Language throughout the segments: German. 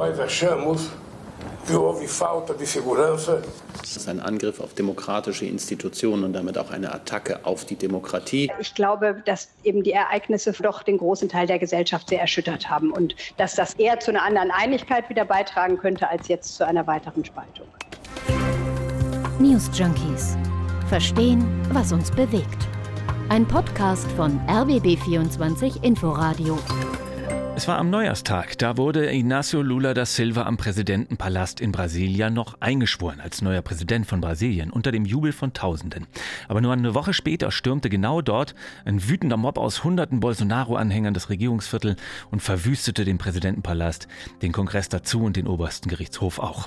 Nós achamos que houve falta de segurança. Das ist ein Angriff auf demokratische Institutionen und damit auch eine Attacke auf die Demokratie. Ich glaube, dass eben die Ereignisse doch den großen Teil der Gesellschaft sehr erschüttert haben und dass das eher zu einer anderen Einigkeit wieder beitragen könnte, als jetzt zu einer weiteren Spaltung. News Junkies. Verstehen, was uns bewegt. Ein Podcast von RBB24 Inforadio. Es war am Neujahrstag. Da wurde Inácio Lula da Silva am Präsidentenpalast in Brasilia noch eingeschworen als neuer Präsident von Brasilien unter dem Jubel von Tausenden. Aber nur eine Woche später stürmte genau dort ein wütender Mob aus hunderten Bolsonaro-Anhängern das Regierungsviertel und verwüstete den Präsidentenpalast, den Kongress dazu und den obersten Gerichtshof auch.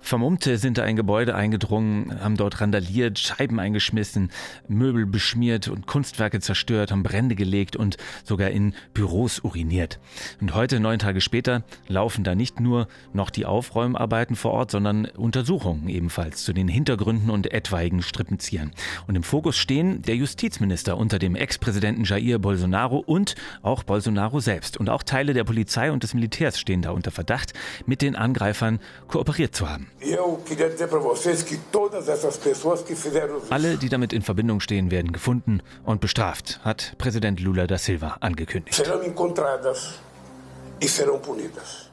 Vermummte sind da ein Gebäude eingedrungen, haben dort randaliert, Scheiben eingeschmissen, Möbel beschmiert und Kunstwerke zerstört, haben Brände gelegt und sogar in Büros uriniert. Und heute, neun Tage später, laufen da nicht nur noch die Aufräumarbeiten vor Ort, sondern Untersuchungen ebenfalls zu den Hintergründen und etwaigen Strippenziehern. Und im Fokus stehen der Justizminister unter dem Ex-Präsidenten Jair Bolsonaro und auch Bolsonaro selbst. Und auch Teile der Polizei und des Militärs stehen da unter Verdacht, mit den Angreifern kooperiert zu haben. Alle, die damit in Verbindung stehen, werden gefunden und bestraft, hat Präsident Lula da Silva angekündigt e serão punidas.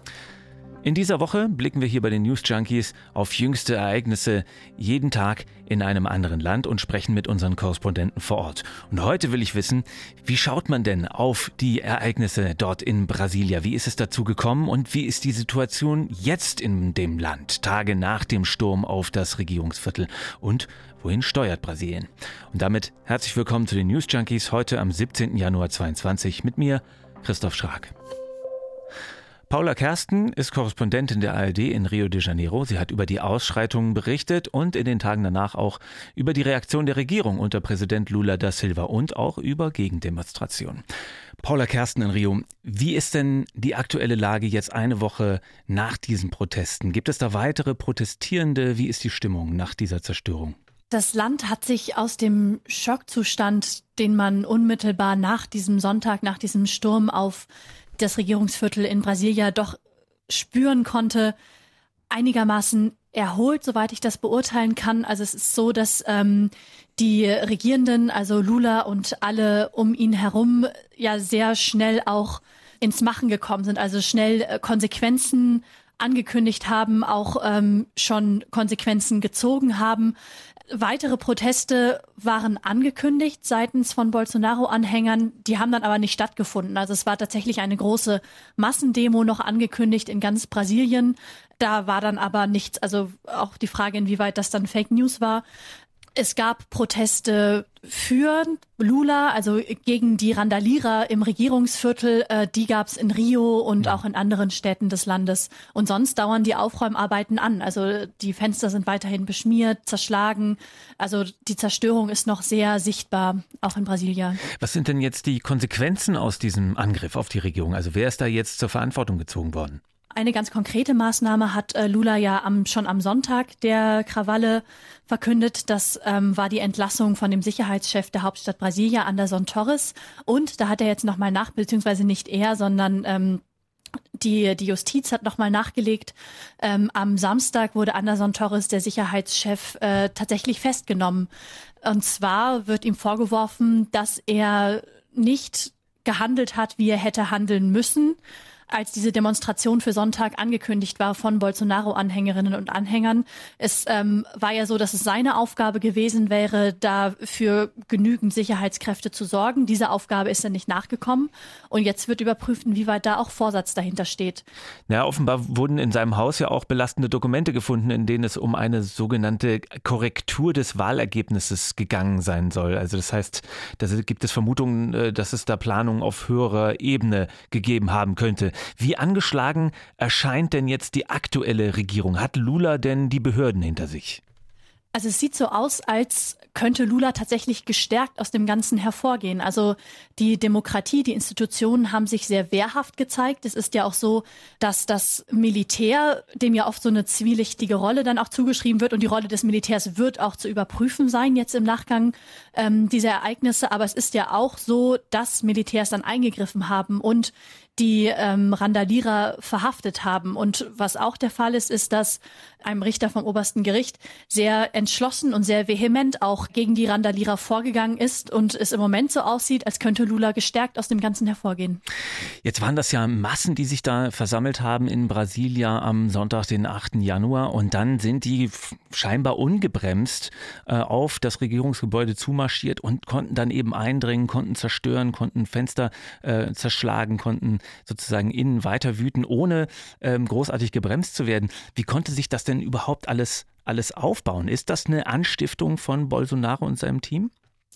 In dieser Woche blicken wir hier bei den News Junkies auf jüngste Ereignisse jeden Tag in einem anderen Land und sprechen mit unseren Korrespondenten vor Ort. Und heute will ich wissen, wie schaut man denn auf die Ereignisse dort in Brasilia? Wie ist es dazu gekommen und wie ist die Situation jetzt in dem Land, Tage nach dem Sturm auf das Regierungsviertel? Und wohin steuert Brasilien? Und damit herzlich willkommen zu den News Junkies heute am 17. Januar 2022 mit mir, Christoph Schrag. Paula Kersten ist Korrespondentin der ARD in Rio de Janeiro. Sie hat über die Ausschreitungen berichtet und in den Tagen danach auch über die Reaktion der Regierung unter Präsident Lula da Silva und auch über Gegendemonstrationen. Paula Kersten in Rio, wie ist denn die aktuelle Lage jetzt eine Woche nach diesen Protesten? Gibt es da weitere Protestierende? Wie ist die Stimmung nach dieser Zerstörung? Das Land hat sich aus dem Schockzustand, den man unmittelbar nach diesem Sonntag, nach diesem Sturm auf das Regierungsviertel in Brasilia doch spüren konnte, einigermaßen erholt, soweit ich das beurteilen kann. Also es ist so, dass ähm, die Regierenden, also Lula und alle um ihn herum, ja sehr schnell auch ins Machen gekommen sind, also schnell äh, Konsequenzen angekündigt haben, auch ähm, schon Konsequenzen gezogen haben. Weitere Proteste waren angekündigt seitens von Bolsonaro-Anhängern, die haben dann aber nicht stattgefunden. Also es war tatsächlich eine große Massendemo noch angekündigt in ganz Brasilien. Da war dann aber nichts, also auch die Frage, inwieweit das dann Fake News war. Es gab Proteste für Lula, also gegen die Randalierer im Regierungsviertel. Äh, die gab es in Rio und auch in anderen Städten des Landes. Und sonst dauern die Aufräumarbeiten an. Also die Fenster sind weiterhin beschmiert, zerschlagen. Also die Zerstörung ist noch sehr sichtbar, auch in Brasilien. Was sind denn jetzt die Konsequenzen aus diesem Angriff auf die Regierung? Also wer ist da jetzt zur Verantwortung gezogen worden? Eine ganz konkrete Maßnahme hat äh, Lula ja am, schon am Sonntag der Krawalle verkündet. Das ähm, war die Entlassung von dem Sicherheitschef der Hauptstadt Brasilia, Anderson Torres. Und da hat er jetzt nochmal nach, beziehungsweise nicht er, sondern ähm, die, die Justiz hat nochmal nachgelegt. Ähm, am Samstag wurde Anderson Torres, der Sicherheitschef, äh, tatsächlich festgenommen. Und zwar wird ihm vorgeworfen, dass er nicht gehandelt hat, wie er hätte handeln müssen als diese Demonstration für Sonntag angekündigt war von Bolsonaro-Anhängerinnen und Anhängern. Es ähm, war ja so, dass es seine Aufgabe gewesen wäre, da für genügend Sicherheitskräfte zu sorgen. Diese Aufgabe ist dann nicht nachgekommen. Und jetzt wird überprüft, inwieweit da auch Vorsatz dahinter steht. Ja, offenbar wurden in seinem Haus ja auch belastende Dokumente gefunden, in denen es um eine sogenannte Korrektur des Wahlergebnisses gegangen sein soll. Also das heißt, da gibt es Vermutungen, äh, dass es da Planungen auf höherer Ebene gegeben haben könnte. Wie angeschlagen erscheint denn jetzt die aktuelle Regierung? Hat Lula denn die Behörden hinter sich? Also es sieht so aus, als könnte Lula tatsächlich gestärkt aus dem Ganzen hervorgehen. Also die Demokratie, die Institutionen haben sich sehr wehrhaft gezeigt. Es ist ja auch so, dass das Militär, dem ja oft so eine zwielichtige Rolle dann auch zugeschrieben wird und die Rolle des Militärs wird auch zu überprüfen sein jetzt im Nachgang ähm, dieser Ereignisse. Aber es ist ja auch so, dass Militärs dann eingegriffen haben und die ähm, Randalierer verhaftet haben. Und was auch der Fall ist, ist, dass einem Richter vom obersten Gericht sehr entschlossen und sehr vehement auch gegen die Randalierer vorgegangen ist und es im Moment so aussieht, als könnte Lula gestärkt aus dem Ganzen hervorgehen. Jetzt waren das ja Massen, die sich da versammelt haben in Brasilia am Sonntag, den 8. Januar und dann sind die scheinbar ungebremst äh, auf das Regierungsgebäude zumarschiert und konnten dann eben eindringen, konnten zerstören, konnten Fenster äh, zerschlagen, konnten sozusagen innen weiter wüten, ohne ähm, großartig gebremst zu werden. Wie konnte sich das denn überhaupt alles, alles aufbauen? Ist das eine Anstiftung von Bolsonaro und seinem Team?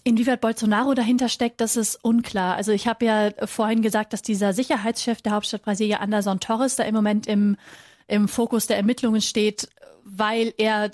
Inwieweit Bolsonaro dahinter steckt, das ist unklar. Also ich habe ja vorhin gesagt, dass dieser Sicherheitschef der Hauptstadt Brasilia, Anderson Torres, da im Moment im, im Fokus der Ermittlungen steht, weil er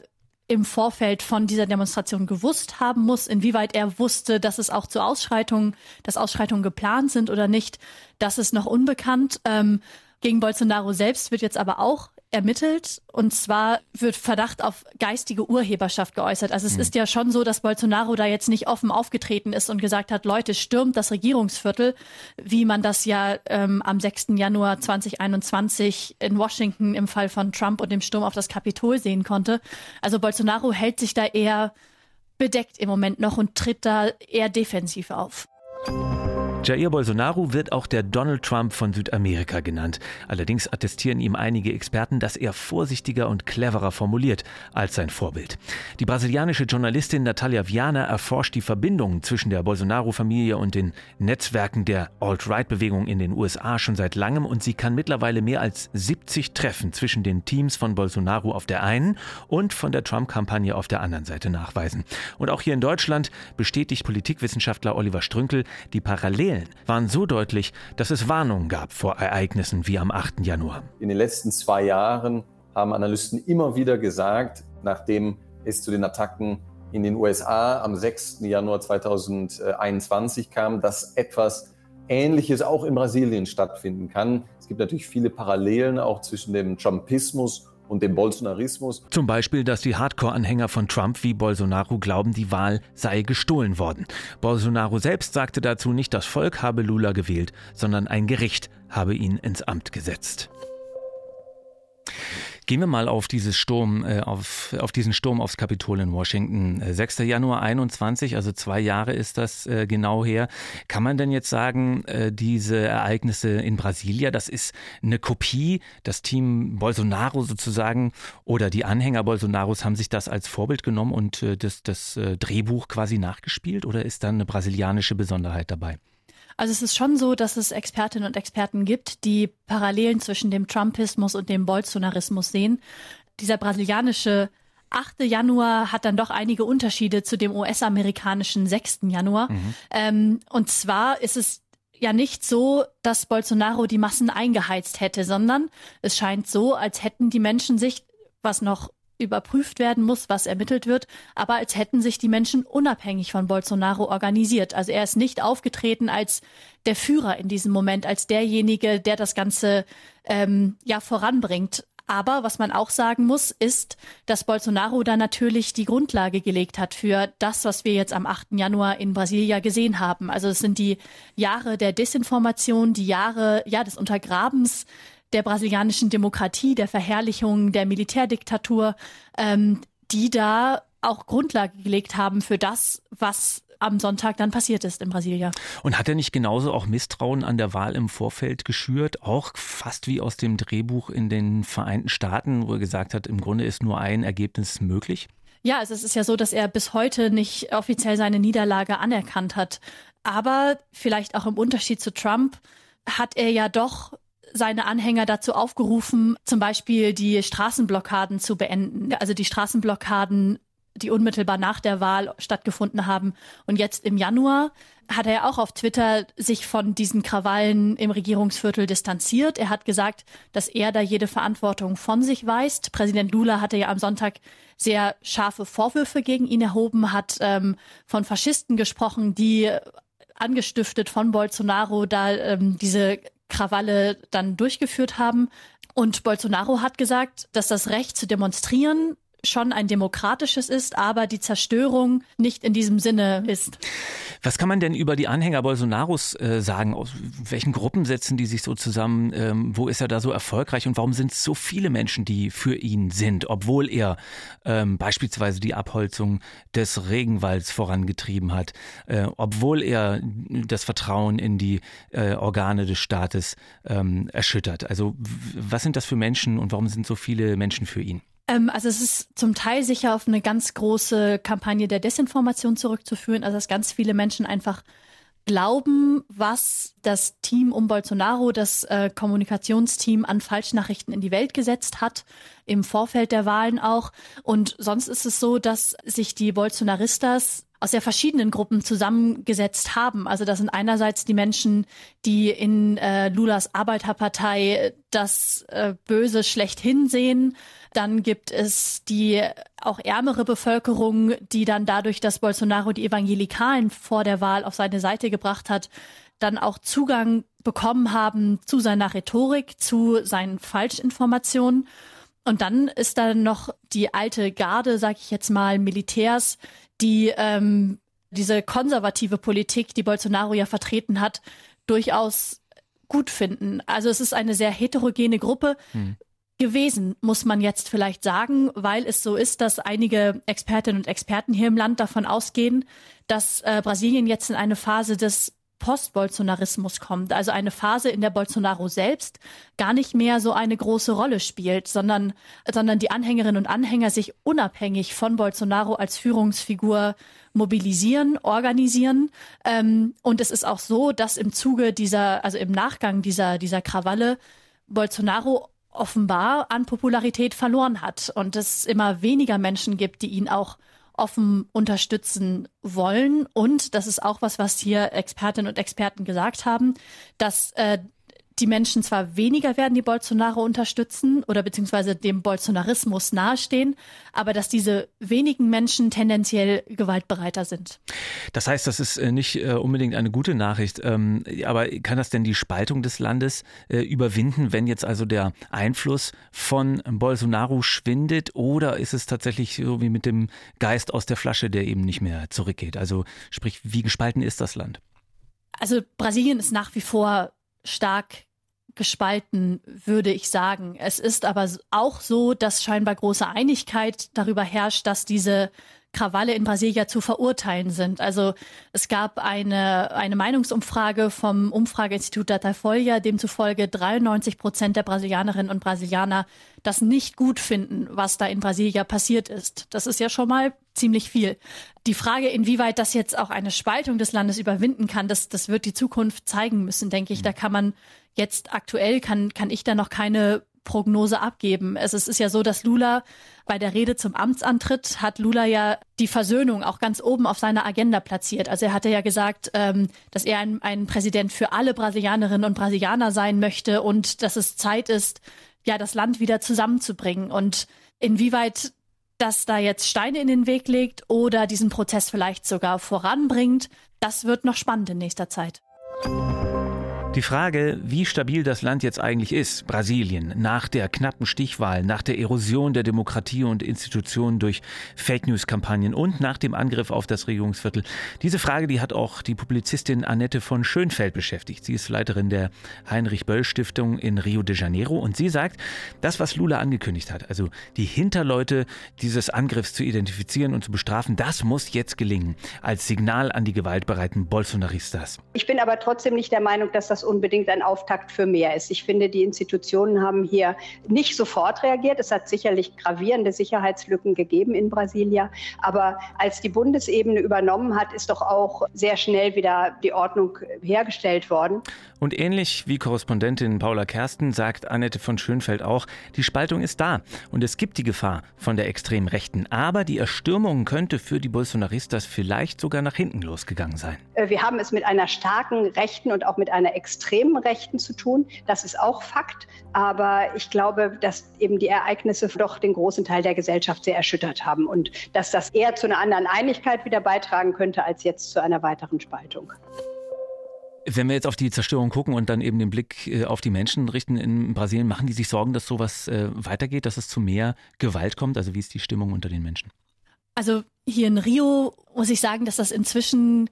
im Vorfeld von dieser Demonstration gewusst haben muss, inwieweit er wusste, dass es auch zu Ausschreitungen, dass Ausschreitungen geplant sind oder nicht, das ist noch unbekannt. Ähm, gegen Bolsonaro selbst wird jetzt aber auch ermittelt. Und zwar wird Verdacht auf geistige Urheberschaft geäußert. Also es mhm. ist ja schon so, dass Bolsonaro da jetzt nicht offen aufgetreten ist und gesagt hat, Leute, stürmt das Regierungsviertel, wie man das ja ähm, am 6. Januar 2021 in Washington im Fall von Trump und dem Sturm auf das Kapitol sehen konnte. Also Bolsonaro hält sich da eher bedeckt im Moment noch und tritt da eher defensiv auf. Jair Bolsonaro wird auch der Donald Trump von Südamerika genannt. Allerdings attestieren ihm einige Experten, dass er vorsichtiger und cleverer formuliert als sein Vorbild. Die brasilianische Journalistin Natalia Viana erforscht die Verbindungen zwischen der Bolsonaro-Familie und den Netzwerken der Alt-Right-Bewegung in den USA schon seit langem und sie kann mittlerweile mehr als 70 Treffen zwischen den Teams von Bolsonaro auf der einen und von der Trump-Kampagne auf der anderen Seite nachweisen. Und auch hier in Deutschland bestätigt Politikwissenschaftler Oliver Strünkel die Parallelen Parallelen waren so deutlich, dass es Warnungen gab vor Ereignissen wie am 8. Januar. In den letzten zwei Jahren haben Analysten immer wieder gesagt, nachdem es zu den Attacken in den USA am 6. Januar 2021 kam, dass etwas Ähnliches auch in Brasilien stattfinden kann. Es gibt natürlich viele Parallelen auch zwischen dem Trumpismus und dem Bolsonarismus. Zum Beispiel, dass die Hardcore-Anhänger von Trump wie Bolsonaro glauben, die Wahl sei gestohlen worden. Bolsonaro selbst sagte dazu nicht, das Volk habe Lula gewählt, sondern ein Gericht habe ihn ins Amt gesetzt. Gehen wir mal auf dieses Sturm, äh, auf, auf diesen Sturm aufs Kapitol in Washington. 6. Äh, Januar 21, also zwei Jahre ist das äh, genau her. Kann man denn jetzt sagen, äh, diese Ereignisse in Brasilia, das ist eine Kopie, das Team Bolsonaro sozusagen oder die Anhänger Bolsonaros haben sich das als Vorbild genommen und äh, das, das äh, Drehbuch quasi nachgespielt oder ist da eine brasilianische Besonderheit dabei? Also es ist schon so, dass es Expertinnen und Experten gibt, die Parallelen zwischen dem Trumpismus und dem Bolsonarismus sehen. Dieser brasilianische 8. Januar hat dann doch einige Unterschiede zu dem US-amerikanischen 6. Januar. Mhm. Ähm, und zwar ist es ja nicht so, dass Bolsonaro die Massen eingeheizt hätte, sondern es scheint so, als hätten die Menschen sich, was noch überprüft werden muss, was ermittelt wird, aber als hätten sich die Menschen unabhängig von Bolsonaro organisiert. Also er ist nicht aufgetreten als der Führer in diesem Moment, als derjenige, der das Ganze ähm, ja voranbringt. Aber was man auch sagen muss, ist, dass Bolsonaro da natürlich die Grundlage gelegt hat für das, was wir jetzt am 8. Januar in Brasilia gesehen haben. Also es sind die Jahre der Desinformation, die Jahre ja des Untergrabens der brasilianischen Demokratie, der Verherrlichung der Militärdiktatur, ähm, die da auch Grundlage gelegt haben für das, was am Sonntag dann passiert ist in Brasilia. Und hat er nicht genauso auch Misstrauen an der Wahl im Vorfeld geschürt, auch fast wie aus dem Drehbuch in den Vereinten Staaten, wo er gesagt hat, im Grunde ist nur ein Ergebnis möglich? Ja, also es ist ja so, dass er bis heute nicht offiziell seine Niederlage anerkannt hat. Aber vielleicht auch im Unterschied zu Trump hat er ja doch seine Anhänger dazu aufgerufen, zum Beispiel die Straßenblockaden zu beenden. Also die Straßenblockaden die unmittelbar nach der Wahl stattgefunden haben. Und jetzt im Januar hat er ja auch auf Twitter sich von diesen Krawallen im Regierungsviertel distanziert. Er hat gesagt, dass er da jede Verantwortung von sich weist. Präsident Lula hatte ja am Sonntag sehr scharfe Vorwürfe gegen ihn erhoben, hat ähm, von Faschisten gesprochen, die angestiftet von Bolsonaro da ähm, diese Krawalle dann durchgeführt haben. Und Bolsonaro hat gesagt, dass das Recht zu demonstrieren schon ein demokratisches ist, aber die Zerstörung nicht in diesem Sinne ist. Was kann man denn über die Anhänger Bolsonaros äh, sagen? Aus welchen Gruppen setzen die sich so zusammen? Ähm, wo ist er da so erfolgreich und warum sind es so viele Menschen, die für ihn sind, obwohl er ähm, beispielsweise die Abholzung des Regenwalds vorangetrieben hat, äh, obwohl er das Vertrauen in die äh, Organe des Staates ähm, erschüttert? Also was sind das für Menschen und warum sind so viele Menschen für ihn? Ähm, also es ist zum Teil sicher auf eine ganz große Kampagne der Desinformation zurückzuführen, also dass ganz viele Menschen einfach glauben, was das Team um Bolsonaro, das äh, Kommunikationsteam an Falschnachrichten in die Welt gesetzt hat, im Vorfeld der Wahlen auch. Und sonst ist es so, dass sich die Bolsonaristas aus sehr verschiedenen Gruppen zusammengesetzt haben. Also das sind einerseits die Menschen, die in äh, Lulas Arbeiterpartei das äh, Böse schlechthin sehen. Dann gibt es die auch ärmere Bevölkerung, die dann dadurch, dass Bolsonaro die Evangelikalen vor der Wahl auf seine Seite gebracht hat, dann auch Zugang bekommen haben zu seiner Rhetorik, zu seinen Falschinformationen. Und dann ist da noch die alte Garde, sag ich jetzt mal, Militärs, die ähm, diese konservative Politik, die Bolsonaro ja vertreten hat, durchaus gut finden. Also es ist eine sehr heterogene Gruppe. Hm gewesen, muss man jetzt vielleicht sagen, weil es so ist, dass einige Expertinnen und Experten hier im Land davon ausgehen, dass äh, Brasilien jetzt in eine Phase des Post-Bolsonarismus kommt, also eine Phase, in der Bolsonaro selbst gar nicht mehr so eine große Rolle spielt, sondern, sondern die Anhängerinnen und Anhänger sich unabhängig von Bolsonaro als Führungsfigur mobilisieren, organisieren. Ähm, und es ist auch so, dass im Zuge dieser, also im Nachgang dieser, dieser Krawalle Bolsonaro offenbar an Popularität verloren hat und es immer weniger Menschen gibt, die ihn auch offen unterstützen wollen. Und das ist auch was, was hier Expertinnen und Experten gesagt haben, dass äh, die Menschen zwar weniger werden, die Bolsonaro unterstützen oder beziehungsweise dem Bolsonarismus nahestehen, aber dass diese wenigen Menschen tendenziell gewaltbereiter sind. Das heißt, das ist äh, nicht äh, unbedingt eine gute Nachricht. Ähm, aber kann das denn die Spaltung des Landes äh, überwinden, wenn jetzt also der Einfluss von Bolsonaro schwindet? Oder ist es tatsächlich so wie mit dem Geist aus der Flasche, der eben nicht mehr zurückgeht? Also sprich, wie gespalten ist das Land? Also Brasilien ist nach wie vor stark gespalten, würde ich sagen. Es ist aber auch so, dass scheinbar große Einigkeit darüber herrscht, dass diese Krawalle in Brasilia zu verurteilen sind. Also es gab eine, eine Meinungsumfrage vom Umfrageinstitut Datafolha, demzufolge 93 Prozent der Brasilianerinnen und Brasilianer das nicht gut finden, was da in Brasilia passiert ist. Das ist ja schon mal ziemlich viel. Die Frage, inwieweit das jetzt auch eine Spaltung des Landes überwinden kann, das, das wird die Zukunft zeigen müssen, denke ich. Da kann man jetzt aktuell, kann, kann ich da noch keine Prognose abgeben. Es ist ja so, dass Lula bei der Rede zum Amtsantritt hat Lula ja die Versöhnung auch ganz oben auf seiner Agenda platziert. Also er hatte ja gesagt, ähm, dass er ein, ein Präsident für alle Brasilianerinnen und Brasilianer sein möchte und dass es Zeit ist, ja, das Land wieder zusammenzubringen. Und inwieweit das da jetzt Steine in den Weg legt oder diesen Prozess vielleicht sogar voranbringt, das wird noch spannend in nächster Zeit. Die Frage, wie stabil das Land jetzt eigentlich ist, Brasilien, nach der knappen Stichwahl, nach der Erosion der Demokratie und Institutionen durch Fake News-Kampagnen und nach dem Angriff auf das Regierungsviertel, diese Frage, die hat auch die Publizistin Annette von Schönfeld beschäftigt. Sie ist Leiterin der Heinrich-Böll-Stiftung in Rio de Janeiro und sie sagt, das, was Lula angekündigt hat, also die Hinterleute dieses Angriffs zu identifizieren und zu bestrafen, das muss jetzt gelingen, als Signal an die gewaltbereiten Bolsonaristas. Ich bin aber trotzdem nicht der Meinung, dass das unbedingt ein Auftakt für mehr ist. Ich finde, die Institutionen haben hier nicht sofort reagiert. Es hat sicherlich gravierende Sicherheitslücken gegeben in Brasilia. Aber als die Bundesebene übernommen hat, ist doch auch sehr schnell wieder die Ordnung hergestellt worden. Und ähnlich wie Korrespondentin Paula Kersten sagt Annette von Schönfeld auch, die Spaltung ist da und es gibt die Gefahr von der extremen Rechten. Aber die Erstürmung könnte für die Bolsonaristas vielleicht sogar nach hinten losgegangen sein. Äh, wir haben es mit einer starken Rechten und auch mit einer extremen Rechten zu tun. Das ist auch Fakt. Aber ich glaube, dass eben die Ereignisse doch den großen Teil der Gesellschaft sehr erschüttert haben und dass das eher zu einer anderen Einigkeit wieder beitragen könnte als jetzt zu einer weiteren Spaltung. Wenn wir jetzt auf die Zerstörung gucken und dann eben den Blick äh, auf die Menschen richten in Brasilien, machen die sich Sorgen, dass sowas äh, weitergeht, dass es zu mehr Gewalt kommt? Also wie ist die Stimmung unter den Menschen? Also hier in Rio muss ich sagen, dass das inzwischen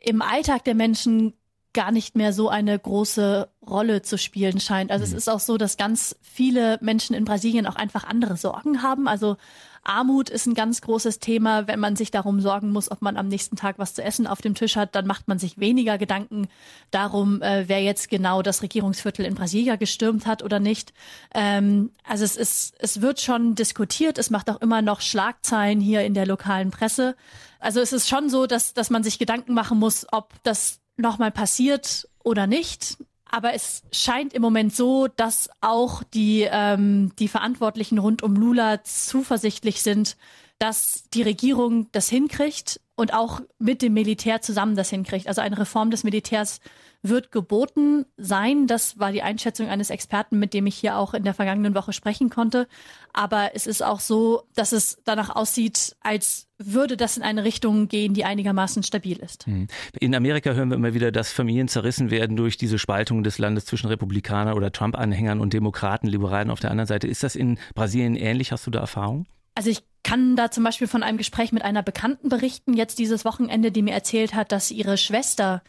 im Alltag der Menschen gar nicht mehr so eine große Rolle zu spielen scheint. Also mhm. es ist auch so, dass ganz viele Menschen in Brasilien auch einfach andere Sorgen haben. Also Armut ist ein ganz großes Thema. Wenn man sich darum sorgen muss, ob man am nächsten Tag was zu essen auf dem Tisch hat, dann macht man sich weniger Gedanken darum, äh, wer jetzt genau das Regierungsviertel in Brasilia gestürmt hat oder nicht. Ähm, also es ist, es wird schon diskutiert. Es macht auch immer noch Schlagzeilen hier in der lokalen Presse. Also es ist schon so, dass, dass man sich Gedanken machen muss, ob das nochmal passiert oder nicht. Aber es scheint im Moment so, dass auch die, ähm, die Verantwortlichen rund um Lula zuversichtlich sind, dass die Regierung das hinkriegt und auch mit dem Militär zusammen das hinkriegt. Also eine Reform des Militärs wird geboten sein. Das war die Einschätzung eines Experten, mit dem ich hier auch in der vergangenen Woche sprechen konnte. Aber es ist auch so, dass es danach aussieht, als würde das in eine Richtung gehen, die einigermaßen stabil ist. Hm. In Amerika hören wir immer wieder, dass Familien zerrissen werden durch diese Spaltung des Landes zwischen Republikanern oder Trump-Anhängern und Demokraten, Liberalen auf der anderen Seite. Ist das in Brasilien ähnlich? Hast du da Erfahrung? Also ich kann da zum Beispiel von einem Gespräch mit einer Bekannten berichten, jetzt dieses Wochenende, die mir erzählt hat, dass ihre Schwester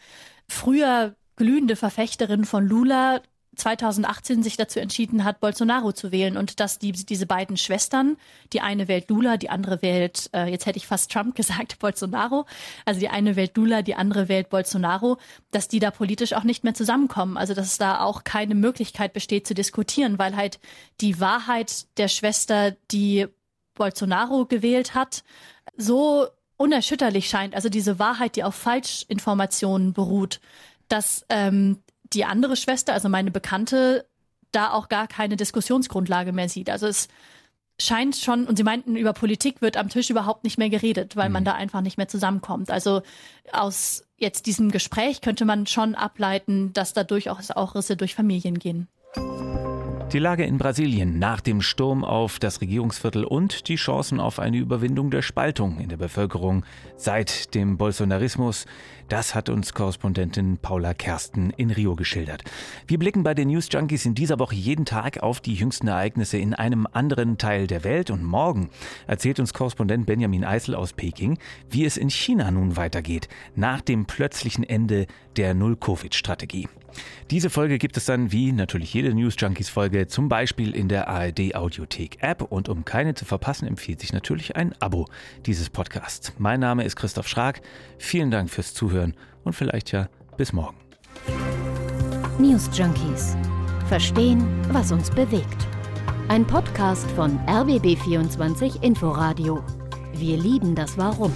früher glühende Verfechterin von Lula 2018 sich dazu entschieden hat, Bolsonaro zu wählen und dass die, diese beiden Schwestern, die eine wählt Lula, die andere wählt, äh, jetzt hätte ich fast Trump gesagt, Bolsonaro, also die eine wählt Lula, die andere wählt Bolsonaro, dass die da politisch auch nicht mehr zusammenkommen. Also dass da auch keine Möglichkeit besteht zu diskutieren, weil halt die Wahrheit der Schwester, die Bolsonaro gewählt hat, so unerschütterlich scheint. Also diese Wahrheit, die auf Falschinformationen beruht, dass ähm, die andere Schwester, also meine Bekannte, da auch gar keine Diskussionsgrundlage mehr sieht. Also es scheint schon, und sie meinten, über Politik wird am Tisch überhaupt nicht mehr geredet, weil mhm. man da einfach nicht mehr zusammenkommt. Also aus jetzt diesem Gespräch könnte man schon ableiten, dass da durchaus auch Risse durch Familien gehen. Die Lage in Brasilien nach dem Sturm auf das Regierungsviertel und die Chancen auf eine Überwindung der Spaltung in der Bevölkerung seit dem Bolsonarismus, das hat uns Korrespondentin Paula Kersten in Rio geschildert. Wir blicken bei den News Junkies in dieser Woche jeden Tag auf die jüngsten Ereignisse in einem anderen Teil der Welt und morgen erzählt uns Korrespondent Benjamin Eisel aus Peking, wie es in China nun weitergeht nach dem plötzlichen Ende der Null-Covid-Strategie. Diese Folge gibt es dann, wie natürlich jede News Junkies Folge, zum Beispiel in der ARD Audiothek App. Und um keine zu verpassen, empfiehlt sich natürlich ein Abo dieses Podcasts. Mein Name ist Christoph Schrag. Vielen Dank fürs Zuhören und vielleicht ja bis morgen. News Junkies. Verstehen, was uns bewegt. Ein Podcast von RBB24 Inforadio. Wir lieben das Warum.